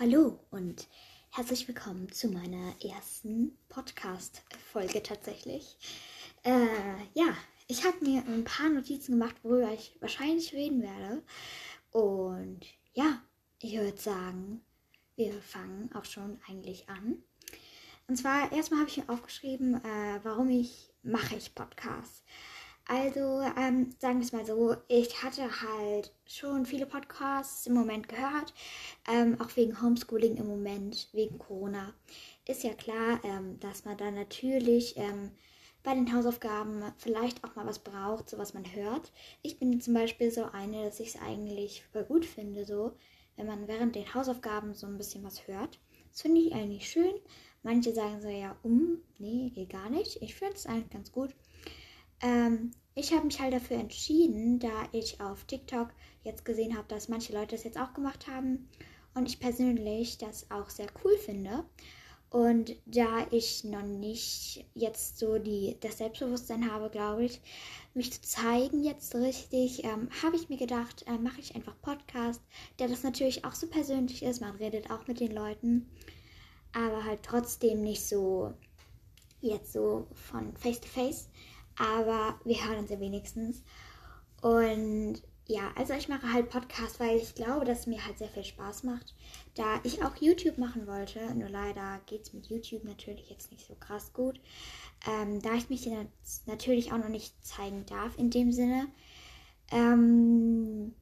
Hallo und herzlich willkommen zu meiner ersten Podcast-Folge tatsächlich. Äh, ja, ich habe mir ein paar Notizen gemacht, worüber ich wahrscheinlich reden werde. Und ja, ich würde sagen, wir fangen auch schon eigentlich an. Und zwar erstmal habe ich mir aufgeschrieben, äh, warum ich mache ich Podcasts. Also, ähm, sagen wir es mal so, ich hatte halt schon viele Podcasts im Moment gehört, ähm, auch wegen Homeschooling im Moment, wegen Corona. Ist ja klar, ähm, dass man da natürlich ähm, bei den Hausaufgaben vielleicht auch mal was braucht, so was man hört. Ich bin zum Beispiel so eine, dass ich es eigentlich voll gut finde, so, wenn man während den Hausaufgaben so ein bisschen was hört. Das finde ich eigentlich schön. Manche sagen so, ja, um, nee, geht gar nicht. Ich finde es eigentlich ganz gut. Ähm, ich habe mich halt dafür entschieden, da ich auf TikTok jetzt gesehen habe, dass manche Leute das jetzt auch gemacht haben und ich persönlich das auch sehr cool finde. Und da ich noch nicht jetzt so die, das Selbstbewusstsein habe, glaube ich, mich zu zeigen jetzt richtig, ähm, habe ich mir gedacht, äh, mache ich einfach Podcast, der das natürlich auch so persönlich ist. Man redet auch mit den Leuten, aber halt trotzdem nicht so jetzt so von Face to Face aber wir hören uns ja wenigstens. Und ja, also ich mache halt Podcast, weil ich glaube, dass es mir halt sehr viel Spaß macht. Da ich auch YouTube machen wollte, nur leider geht es mit YouTube natürlich jetzt nicht so krass gut. Ähm, da ich mich natürlich auch noch nicht zeigen darf in dem Sinne. Ähm,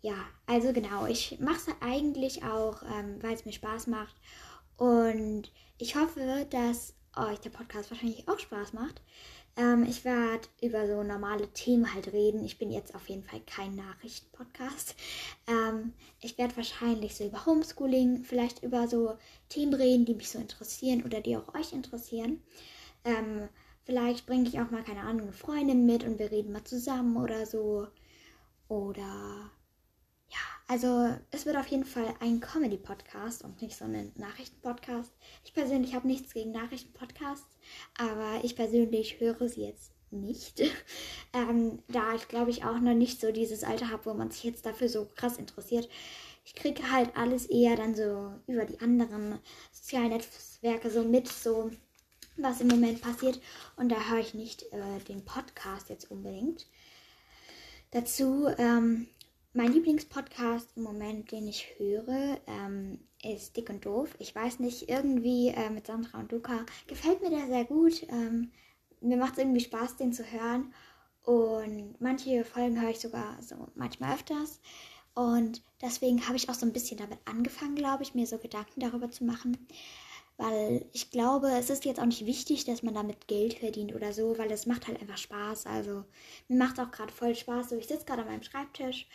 ja, also genau, ich mache es eigentlich auch, ähm, weil es mir Spaß macht. Und ich hoffe, dass euch der Podcast wahrscheinlich auch Spaß macht. Ähm, ich werde über so normale Themen halt reden. Ich bin jetzt auf jeden Fall kein Nachrichtenpodcast. Ähm, ich werde wahrscheinlich so über Homeschooling, vielleicht über so Themen reden, die mich so interessieren oder die auch euch interessieren. Ähm, vielleicht bringe ich auch mal, keine Ahnung, eine Freundin mit und wir reden mal zusammen oder so. Oder ja, also es wird auf jeden Fall ein Comedy-Podcast und nicht so ein Nachrichten-Podcast. Ich persönlich habe nichts gegen Nachrichten-Podcasts, aber ich persönlich höre sie jetzt nicht, ähm, da ich glaube ich auch noch nicht so dieses Alter habe, wo man sich jetzt dafür so krass interessiert. Ich kriege halt alles eher dann so über die anderen sozialen Netzwerke so mit, so was im Moment passiert. Und da höre ich nicht äh, den Podcast jetzt unbedingt. Dazu ähm, mein Lieblingspodcast im Moment, den ich höre, ähm, ist Dick und Doof. Ich weiß nicht, irgendwie äh, mit Sandra und Luca gefällt mir der sehr gut. Ähm, mir macht es irgendwie Spaß, den zu hören. Und manche Folgen höre ich sogar so manchmal öfters. Und deswegen habe ich auch so ein bisschen damit angefangen, glaube ich, mir so Gedanken darüber zu machen. Weil ich glaube, es ist jetzt auch nicht wichtig, dass man damit Geld verdient oder so, weil es macht halt einfach Spaß. Also mir macht auch gerade voll Spaß. So, ich sitze gerade an meinem Schreibtisch,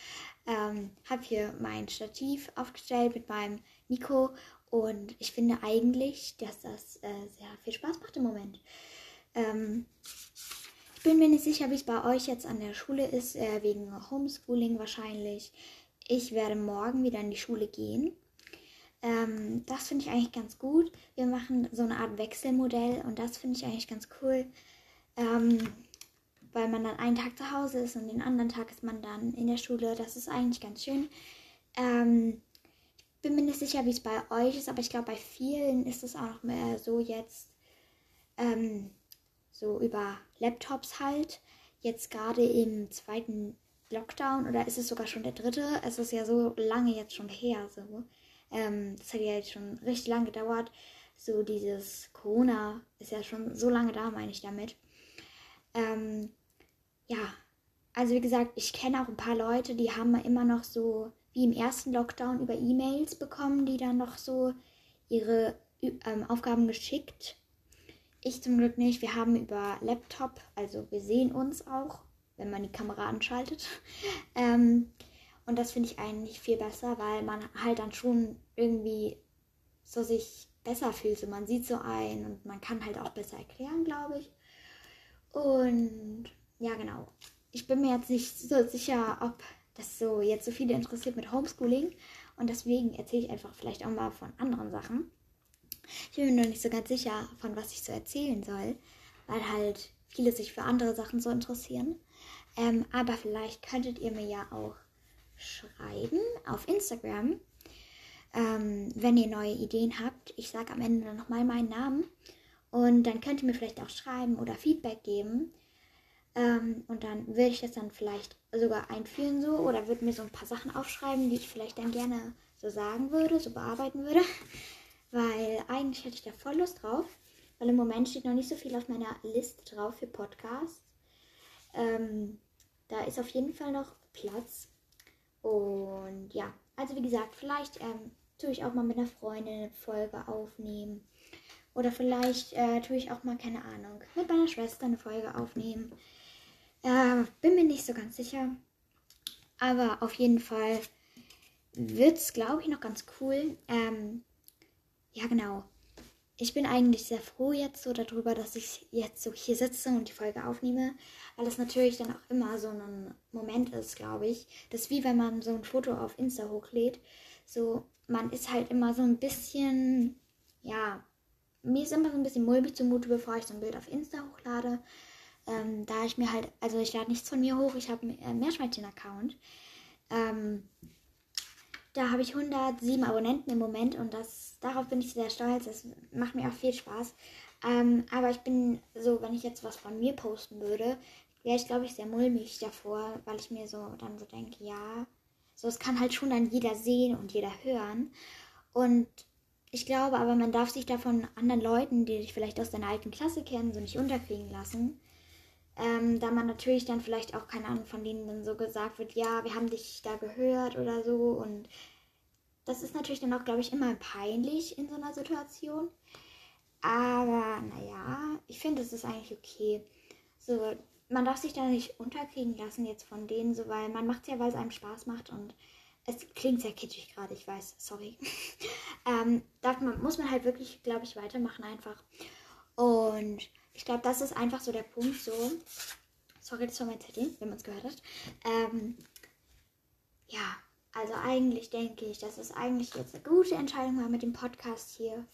ähm, habe hier mein Stativ aufgestellt mit meinem Mikro und ich finde eigentlich, dass das äh, sehr viel Spaß macht im Moment. Ähm, ich bin mir nicht sicher, wie es bei euch jetzt an der Schule ist, äh, wegen Homeschooling wahrscheinlich. Ich werde morgen wieder in die Schule gehen. Ähm, das finde ich eigentlich ganz gut. Wir machen so eine Art Wechselmodell und das finde ich eigentlich ganz cool. Ähm, weil man dann einen Tag zu Hause ist und den anderen Tag ist man dann in der Schule. Das ist eigentlich ganz schön. Ähm, ich bin mir nicht sicher, wie es bei euch ist, aber ich glaube, bei vielen ist es auch noch mehr so jetzt ähm, so über Laptops halt. Jetzt gerade im zweiten Lockdown oder ist es sogar schon der dritte? Es ist ja so lange jetzt schon her. So. Ähm, das hat ja jetzt schon richtig lange gedauert. So dieses Corona ist ja schon so lange da, meine ich damit. Ähm, ja, also wie gesagt, ich kenne auch ein paar Leute, die haben immer noch so wie im ersten Lockdown über E-Mails bekommen, die dann noch so ihre ähm, Aufgaben geschickt. Ich zum Glück nicht. Wir haben über Laptop, also wir sehen uns auch, wenn man die Kamera anschaltet. ähm, und das finde ich eigentlich viel besser, weil man halt dann schon irgendwie so sich besser fühlt. So man sieht so ein und man kann halt auch besser erklären, glaube ich. Und ja, genau. Ich bin mir jetzt nicht so sicher, ob das so jetzt so viele interessiert mit Homeschooling. Und deswegen erzähle ich einfach vielleicht auch mal von anderen Sachen. Ich bin mir noch nicht so ganz sicher, von was ich so erzählen soll, weil halt viele sich für andere Sachen so interessieren. Ähm, aber vielleicht könntet ihr mir ja auch schreiben auf Instagram, ähm, wenn ihr neue Ideen habt. Ich sage am Ende dann nochmal meinen Namen. Und dann könnt ihr mir vielleicht auch schreiben oder Feedback geben. Ähm, und dann würde ich das dann vielleicht sogar einführen so oder würde mir so ein paar Sachen aufschreiben, die ich vielleicht dann gerne so sagen würde, so bearbeiten würde. Weil eigentlich hätte ich da voll Lust drauf. Weil im Moment steht noch nicht so viel auf meiner Liste drauf für Podcasts. Ähm, da ist auf jeden Fall noch Platz. Und ja, also wie gesagt, vielleicht ähm, tue ich auch mal mit einer Freundin eine Folge aufnehmen. Oder vielleicht äh, tue ich auch mal, keine Ahnung, mit meiner Schwester eine Folge aufnehmen. Äh, bin mir nicht so ganz sicher. Aber auf jeden Fall wird es, glaube ich, noch ganz cool. Ähm, ja, genau. Ich bin eigentlich sehr froh jetzt so darüber, dass ich jetzt so hier sitze und die Folge aufnehme, weil es natürlich dann auch immer so ein Moment ist, glaube ich. Das ist wie wenn man so ein Foto auf Insta hochlädt. So, man ist halt immer so ein bisschen, ja, mir ist immer so ein bisschen mulmig zumute, bevor ich so ein Bild auf Insta hochlade. Ähm, da ich mir halt, also ich lade nichts von mir hoch, ich habe einen Meerschweinchen-Account. Ähm, da habe ich 107 Abonnenten im Moment und das, darauf bin ich sehr stolz. Das macht mir auch viel Spaß. Ähm, aber ich bin so, wenn ich jetzt was von mir posten würde, wäre ich, glaube ich, sehr mulmig davor, weil ich mir so dann so denke, ja, so es kann halt schon dann jeder sehen und jeder hören. Und ich glaube aber, man darf sich da von anderen Leuten, die dich vielleicht aus deiner alten Klasse kennen, so nicht unterkriegen lassen. Ähm, da man natürlich dann vielleicht auch, keine Ahnung, von denen dann so gesagt wird, ja, wir haben dich da gehört oder so. Und das ist natürlich dann auch, glaube ich, immer peinlich in so einer Situation. Aber naja, ich finde, es ist eigentlich okay. So, man darf sich da nicht unterkriegen lassen jetzt von denen, so, weil man macht es ja, weil es einem Spaß macht und es klingt sehr kitschig gerade, ich weiß, sorry. ähm, darf man, muss man halt wirklich, glaube ich, weitermachen einfach. Und ich glaube, das ist einfach so der Punkt, so. Sorry, das war mein Zettel, wenn man es gehört hat. Ähm, ja, also eigentlich denke ich, dass es eigentlich jetzt eine gute Entscheidung war mit dem Podcast hier.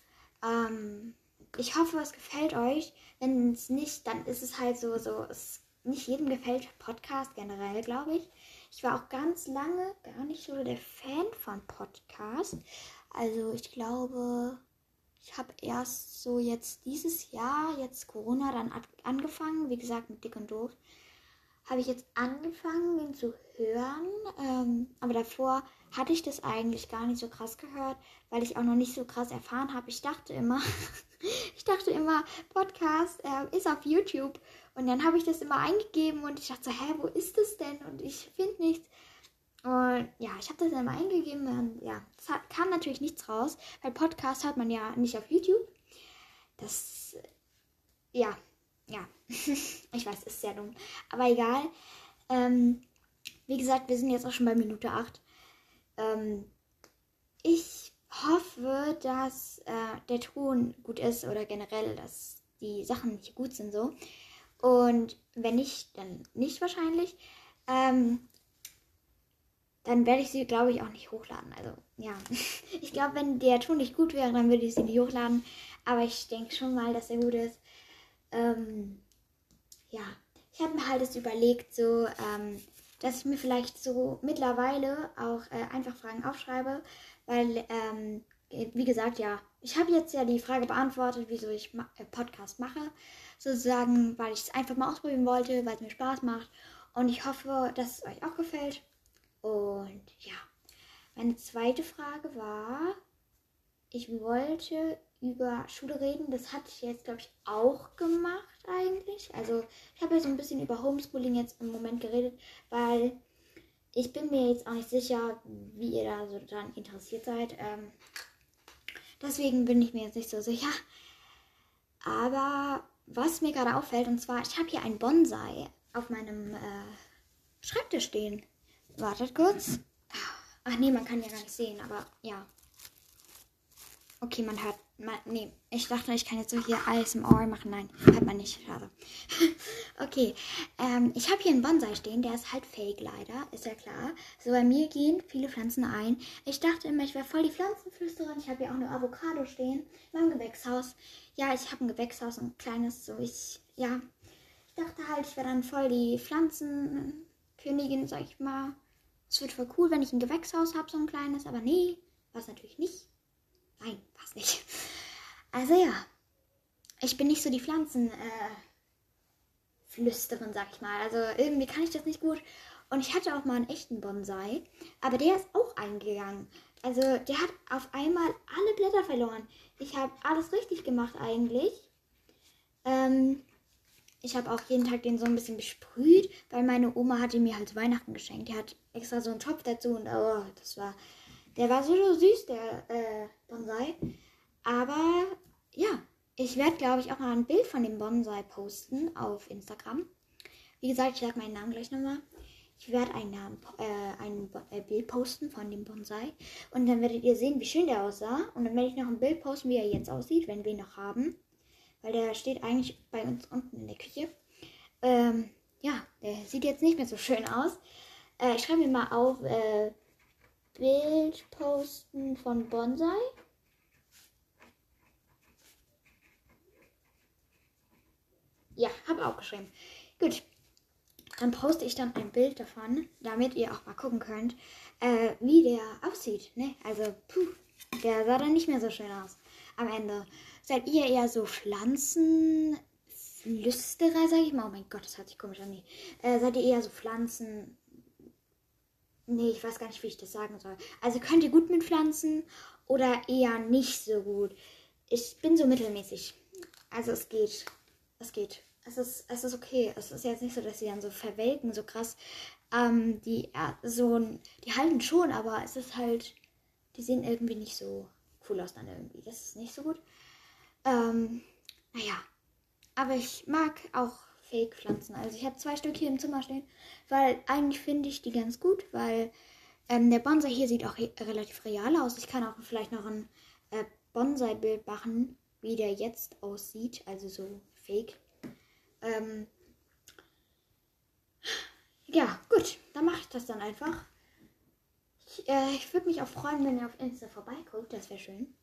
Ähm, ich hoffe, es gefällt euch. Wenn es nicht, dann ist es halt so, so, es nicht jedem gefällt Podcast generell, glaube ich. Ich war auch ganz lange gar nicht so der Fan von Podcast. Also ich glaube, ich habe erst so jetzt dieses Jahr, jetzt Corona, dann angefangen, wie gesagt, mit Dick und Doof, habe ich jetzt angefangen, ihn zu hören. Ähm, aber davor hatte ich das eigentlich gar nicht so krass gehört, weil ich auch noch nicht so krass erfahren habe. Ich dachte immer, ich dachte immer, Podcast äh, ist auf YouTube. Und dann habe ich das immer eingegeben und ich dachte so, hä, wo ist das denn? Und ich finde nichts. Und ja, ich habe das dann mal eingegeben und ja, es hat, kam natürlich nichts raus, weil Podcast hat man ja nicht auf YouTube. Das, ja, ja, ich weiß, ist sehr dumm, aber egal. Ähm, wie gesagt, wir sind jetzt auch schon bei Minute 8. Ähm, ich hoffe, dass äh, der Ton gut ist oder generell, dass die Sachen hier gut sind so. Und wenn nicht, dann nicht wahrscheinlich. Ähm, dann werde ich sie, glaube ich, auch nicht hochladen. Also, ja. Ich glaube, wenn der Ton nicht gut wäre, dann würde ich sie nicht hochladen. Aber ich denke schon mal, dass er gut ist. Ähm, ja. Ich habe mir halt das überlegt, so, ähm, dass ich mir vielleicht so mittlerweile auch äh, einfach Fragen aufschreibe. Weil, ähm, wie gesagt, ja, ich habe jetzt ja die Frage beantwortet, wieso ich ma äh, Podcast mache. Sozusagen, weil ich es einfach mal ausprobieren wollte, weil es mir Spaß macht. Und ich hoffe, dass es euch auch gefällt. Und ja, meine zweite Frage war, ich wollte über Schule reden. Das hatte ich jetzt, glaube ich, auch gemacht eigentlich. Also ich habe ja so ein bisschen über Homeschooling jetzt im Moment geredet, weil ich bin mir jetzt auch nicht sicher, wie ihr da so dran interessiert seid. Ähm, deswegen bin ich mir jetzt nicht so sicher. Aber was mir gerade auffällt, und zwar, ich habe hier ein Bonsai auf meinem äh, Schreibtisch stehen. Wartet kurz. Ach nee, man kann ja gar nicht sehen, aber ja. Okay, man hört. Man, nee, ich dachte, ich kann jetzt so hier ASMR machen. Nein, hat man nicht. Schade. okay, ähm, ich habe hier einen Bonsai stehen. Der ist halt fake leider, ist ja klar. So, bei mir gehen viele Pflanzen ein. Ich dachte immer, ich wäre voll die Pflanzenflüsterin. Ich habe hier auch eine Avocado stehen. In meinem Gewächshaus. Ja, ich habe ein Gewächshaus, ein kleines, so ich, ja. Ich dachte halt, ich wäre dann voll die Pflanzenkönigin, sag ich mal. Es wird voll cool, wenn ich ein Gewächshaus habe, so ein kleines, aber nee, Was natürlich nicht. Nein, was nicht. Also ja, ich bin nicht so die Pflanzen. Äh, sag ich mal. Also irgendwie kann ich das nicht gut. Und ich hatte auch mal einen echten Bonsai, aber der ist auch eingegangen. Also der hat auf einmal alle Blätter verloren. Ich habe alles richtig gemacht eigentlich. Ähm, ich habe auch jeden Tag den so ein bisschen besprüht, weil meine Oma hat ihn mir halt Weihnachten geschenkt. Die hat extra so einen Topf dazu und oh, das war, der war so, so süß, der äh, Bonsai. Aber ja, ich werde, glaube ich, auch mal ein Bild von dem Bonsai posten auf Instagram. Wie gesagt, ich sage meinen Namen gleich nochmal. Ich werde ein, äh, ein äh, Bild posten von dem Bonsai. Und dann werdet ihr sehen, wie schön der aussah. Und dann werde ich noch ein Bild posten, wie er jetzt aussieht, wenn wir ihn noch haben. Weil der steht eigentlich bei uns unten in der Küche. Ähm, ja, der sieht jetzt nicht mehr so schön aus. Äh, ich schreibe mir mal auf äh, Bild posten von Bonsai. Ja, habe auch geschrieben. Gut. Dann poste ich dann ein Bild davon, damit ihr auch mal gucken könnt, äh, wie der aussieht. Ne? Also, puh, der sah dann nicht mehr so schön aus am Ende. Seid ihr eher so Pflanzenflüsterer, sag ich mal? Oh mein Gott, das hört sich komisch an. Nee. Äh, seid ihr eher so Pflanzen. Nee, ich weiß gar nicht, wie ich das sagen soll. Also könnt ihr gut mit Pflanzen oder eher nicht so gut? Ich bin so mittelmäßig. Also es geht. Es geht es ist, es ist okay. Es ist jetzt nicht so, dass sie dann so verwelken, so krass. Ähm, die, ja, so, die halten schon, aber es ist halt, die sehen irgendwie nicht so cool aus dann irgendwie. Das ist nicht so gut. Ähm, naja. Aber ich mag auch Fake-Pflanzen. Also ich habe zwei Stück hier im Zimmer stehen, weil eigentlich finde ich die ganz gut, weil ähm, der Bonsai hier sieht auch relativ real aus. Ich kann auch vielleicht noch ein äh, Bonsai-Bild machen, wie der jetzt aussieht. Also so fake. Ähm, ja, gut, dann mache ich das dann einfach. Ich, äh, ich würde mich auch freuen, wenn ihr auf Insta vorbeiguckt, das wäre schön.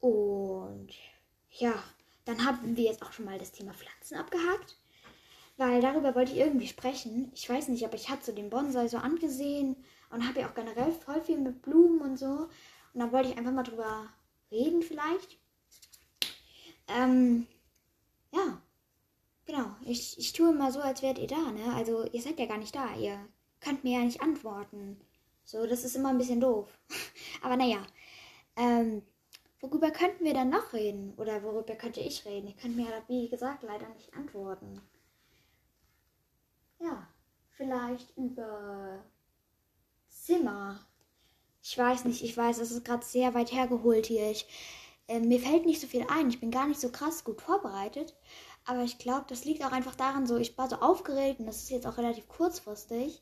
Und ja, dann haben wir jetzt auch schon mal das Thema Pflanzen abgehakt. Weil darüber wollte ich irgendwie sprechen. Ich weiß nicht, aber ich habe so den Bonsai so angesehen und habe ja auch generell voll viel mit Blumen und so. Und da wollte ich einfach mal drüber reden vielleicht. Ähm, ja, Genau, ich, ich tue immer so, als wärt ihr da, ne? Also ihr seid ja gar nicht da, ihr könnt mir ja nicht antworten. So, das ist immer ein bisschen doof. Aber naja, ähm, worüber könnten wir dann noch reden? Oder worüber könnte ich reden? Ihr könnt mir ja, wie gesagt, leider nicht antworten. Ja, vielleicht über Zimmer. Ich weiß nicht, ich weiß, es ist gerade sehr weit hergeholt hier. Ich, äh, mir fällt nicht so viel ein. Ich bin gar nicht so krass gut vorbereitet. Aber ich glaube, das liegt auch einfach daran, so ich war so aufgeregt und das ist jetzt auch relativ kurzfristig,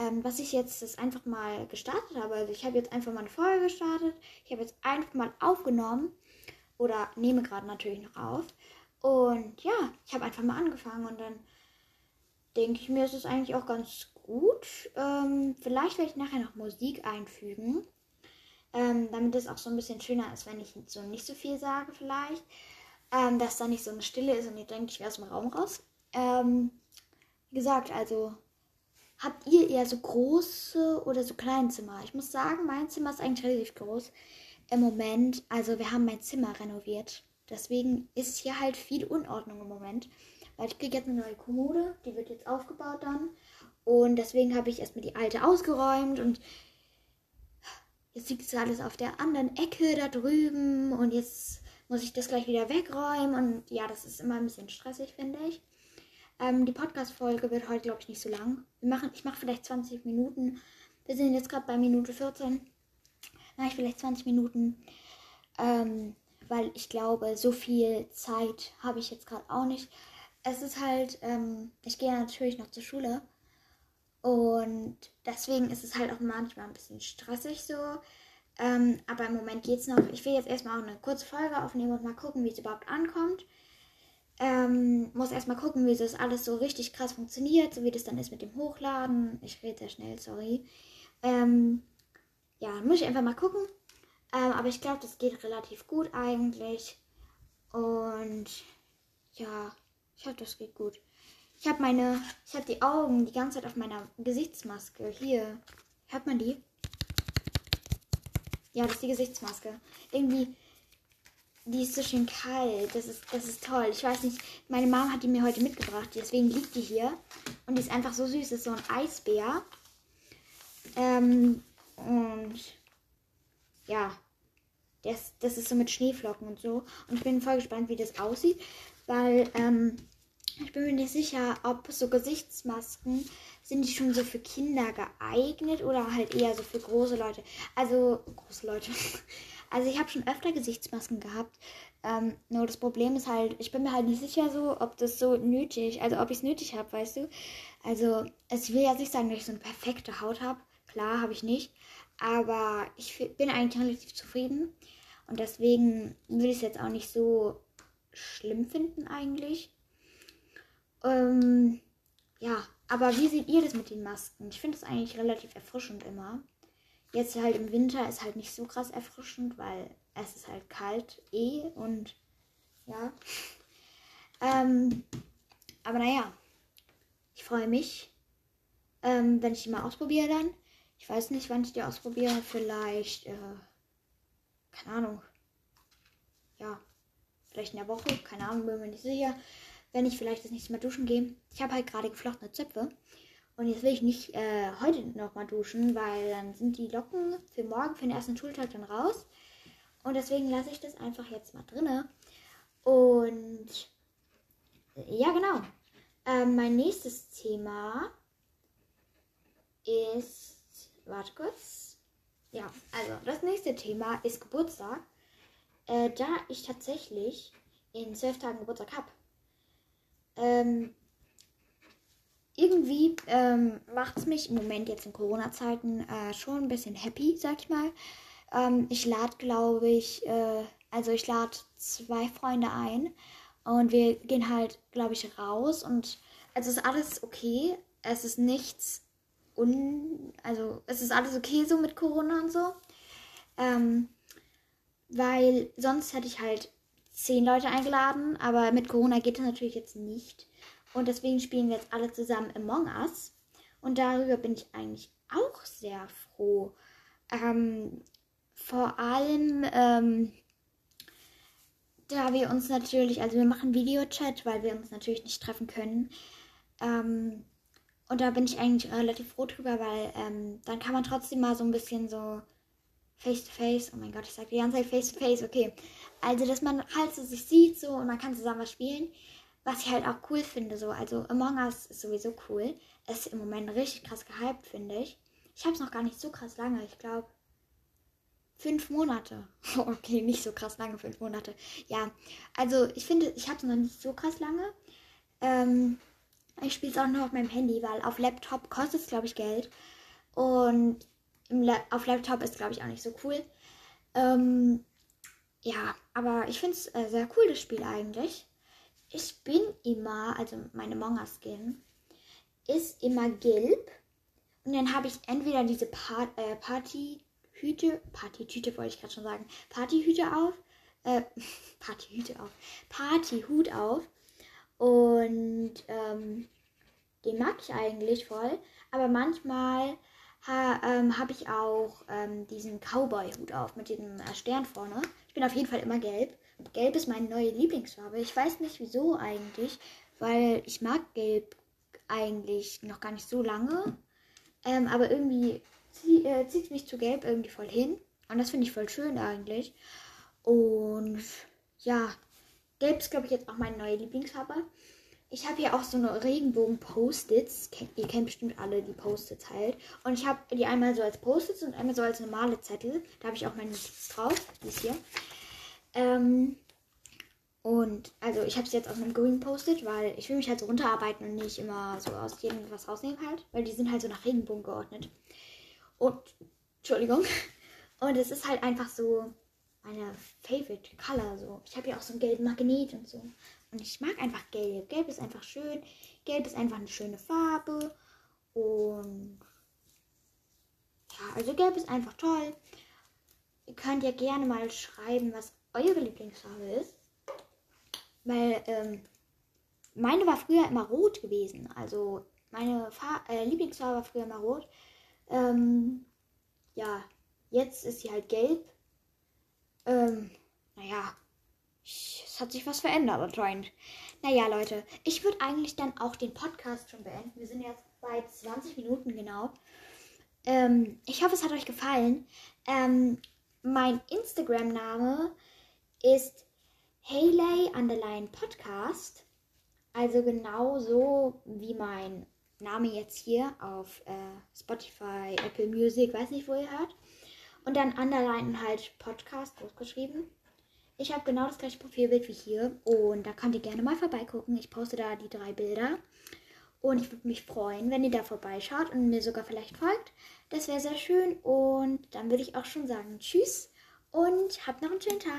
ähm, was ich jetzt das einfach mal gestartet habe. Also ich habe jetzt einfach mal eine Folge gestartet, ich habe jetzt einfach mal aufgenommen oder nehme gerade natürlich noch auf. Und ja, ich habe einfach mal angefangen und dann denke ich mir, ist es eigentlich auch ganz gut. Ähm, vielleicht werde ich nachher noch Musik einfügen. Ähm, damit es auch so ein bisschen schöner ist, wenn ich so nicht so viel sage vielleicht ähm, dass da nicht so eine Stille ist und ihr denkt, ich wäre aus dem Raum raus. Ähm, wie gesagt, also habt ihr eher so große oder so kleine Zimmer? Ich muss sagen, mein Zimmer ist eigentlich relativ groß im Moment. Also wir haben mein Zimmer renoviert. Deswegen ist hier halt viel Unordnung im Moment. Weil ich kriege jetzt eine neue Kommode, die wird jetzt aufgebaut dann. Und deswegen habe ich erstmal die alte ausgeräumt und jetzt liegt es alles auf der anderen Ecke da drüben und jetzt muss ich das gleich wieder wegräumen. Und ja, das ist immer ein bisschen stressig, finde ich. Ähm, die Podcast-Folge wird heute, glaube ich, nicht so lang. Wir machen, ich mache vielleicht 20 Minuten. Wir sind jetzt gerade bei Minute 14. Mache ich vielleicht 20 Minuten. Ähm, weil ich glaube, so viel Zeit habe ich jetzt gerade auch nicht. Es ist halt, ähm, ich gehe natürlich noch zur Schule. Und deswegen ist es halt auch manchmal ein bisschen stressig so. Ähm, aber im Moment geht es noch. Ich will jetzt erstmal auch eine kurze Folge aufnehmen und mal gucken, wie es überhaupt ankommt. Ähm, muss erstmal gucken, wie das alles so richtig krass funktioniert, so wie das dann ist mit dem Hochladen. Ich rede sehr schnell, sorry. Ähm, ja, muss ich einfach mal gucken. Ähm, aber ich glaube, das geht relativ gut eigentlich. Und ja, ich hoffe, das geht gut. Ich habe meine, ich habe die Augen die ganze Zeit auf meiner Gesichtsmaske. Hier, hört man die? Ja, das ist die Gesichtsmaske. Irgendwie, die ist so schön kalt. Das ist, das ist toll. Ich weiß nicht, meine Mom hat die mir heute mitgebracht. Deswegen liegt die hier. Und die ist einfach so süß. Das ist so ein Eisbär. Ähm, und ja, das, das ist so mit Schneeflocken und so. Und ich bin voll gespannt, wie das aussieht. Weil, ähm, ich bin mir nicht sicher, ob so Gesichtsmasken sind die schon so für Kinder geeignet oder halt eher so für große Leute. Also große Leute. Also ich habe schon öfter Gesichtsmasken gehabt. Ähm, nur das Problem ist halt, ich bin mir halt nicht sicher so, ob das so nötig, also ob ich es nötig habe, weißt du. Also es will ja nicht sagen, dass ich so eine perfekte Haut habe. Klar, habe ich nicht. Aber ich bin eigentlich relativ zufrieden. Und deswegen würde ich es jetzt auch nicht so schlimm finden eigentlich. Ähm, ja, aber wie seht ihr das mit den Masken? Ich finde es eigentlich relativ erfrischend immer. Jetzt halt im Winter ist halt nicht so krass erfrischend, weil es ist halt kalt eh und ja. Ähm, aber naja, ich freue mich, ähm, wenn ich die mal ausprobiere dann. Ich weiß nicht, wann ich die ausprobiere. Vielleicht, äh, keine Ahnung. Ja, vielleicht in der Woche. Keine Ahnung, bin mir nicht sicher wenn ich vielleicht das nächste Mal duschen gehe. Ich habe halt gerade geflochtene Zöpfe. Und jetzt will ich nicht äh, heute nochmal duschen, weil dann sind die Locken für morgen, für den ersten Schultag dann raus. Und deswegen lasse ich das einfach jetzt mal drinne. Und ja, genau. Ähm, mein nächstes Thema ist. Warte kurz. Ja, also das nächste Thema ist Geburtstag. Äh, da ich tatsächlich in zwölf Tagen Geburtstag habe. Ähm, irgendwie ähm, macht es mich im Moment jetzt in Corona-Zeiten äh, schon ein bisschen happy, sag ich mal. Ähm, ich lade, glaube ich, äh, also ich lade zwei Freunde ein und wir gehen halt, glaube ich, raus und also ist alles okay. Es ist nichts un, also es ist alles okay so mit Corona und so. Ähm, weil sonst hätte ich halt zehn Leute eingeladen, aber mit Corona geht das natürlich jetzt nicht. Und deswegen spielen wir jetzt alle zusammen Among Us. Und darüber bin ich eigentlich auch sehr froh. Ähm, vor allem, ähm, da wir uns natürlich, also wir machen Videochat, weil wir uns natürlich nicht treffen können. Ähm, und da bin ich eigentlich relativ froh drüber, weil ähm, dann kann man trotzdem mal so ein bisschen so face to face. Oh mein Gott, ich sage die ganze Zeit face to face, okay. Also, dass man halt so sich sieht so und man kann zusammen was spielen. Was ich halt auch cool finde, so, also Among Us ist sowieso cool. Ist im Moment richtig krass gehypt, finde ich. Ich habe es noch gar nicht so krass lange, ich glaube fünf Monate. okay, nicht so krass lange, fünf Monate. Ja, also ich finde, ich habe es noch nicht so krass lange. Ähm, ich spiele es auch nur auf meinem Handy, weil auf Laptop kostet es, glaube ich, Geld. Und La auf Laptop ist, glaube ich, auch nicht so cool. Ähm, ja, aber ich finde es äh, sehr cool, das Spiel eigentlich. Ich bin immer, also meine Manga-Skin ist immer gelb. Und dann habe ich entweder diese pa äh, Partyhüte, Partytüte wollte ich gerade schon sagen, Partyhüte auf, äh, Partyhüte auf, Partyhut auf. Und ähm, den mag ich eigentlich voll. Aber manchmal ha, ähm, habe ich auch ähm, diesen Cowboy-Hut auf mit dem äh, Stern vorne. Ich bin auf jeden Fall immer gelb. Gelb ist meine neue Lieblingsfarbe. Ich weiß nicht wieso eigentlich, weil ich mag Gelb eigentlich noch gar nicht so lange. Ähm, aber irgendwie zieh, äh, zieht mich zu Gelb irgendwie voll hin. Und das finde ich voll schön eigentlich. Und ja, Gelb ist, glaube ich, jetzt auch meine neue Lieblingsfarbe. Ich habe hier auch so eine Regenbogen-Post-its. Ihr kennt bestimmt alle die Post-its halt. Und ich habe die einmal so als Post-its und einmal so als normale Zettel. Da habe ich auch meine Notiz drauf. Die ist hier. Ähm, und also ich habe es jetzt auf einem grünen Post-it, weil ich will mich halt so runterarbeiten und nicht immer so aus jedem was rausnehmen halt. Weil die sind halt so nach Regenbogen geordnet. Und, Entschuldigung. Und es ist halt einfach so meine Favorite Color so. Ich habe ja auch so einen gelben Magnet und so. Und ich mag einfach Gelb. Gelb ist einfach schön. Gelb ist einfach eine schöne Farbe. Und ja, also Gelb ist einfach toll. Ihr könnt ja gerne mal schreiben, was eure Lieblingsfarbe ist. Weil ähm, meine war früher immer rot gewesen. Also meine Far äh, Lieblingsfarbe war früher immer rot. Ähm, ja, Jetzt ist sie halt gelb. Ähm, naja, es hat sich was verändert anscheinend. Naja, Leute, ich würde eigentlich dann auch den Podcast schon beenden. Wir sind jetzt bei 20 Minuten genau. Ähm, ich hoffe, es hat euch gefallen. Ähm, mein Instagram-Name ist Hayley Underline Podcast. Also genauso wie mein Name jetzt hier auf äh, Spotify, Apple Music, weiß nicht, wo ihr hört. Und dann Underline halt Podcast großgeschrieben. Ich habe genau das gleiche Profilbild wie hier und da könnt ihr gerne mal vorbeigucken. Ich poste da die drei Bilder und ich würde mich freuen, wenn ihr da vorbeischaut und mir sogar vielleicht folgt. Das wäre sehr schön und dann würde ich auch schon sagen Tschüss und habt noch einen schönen Tag.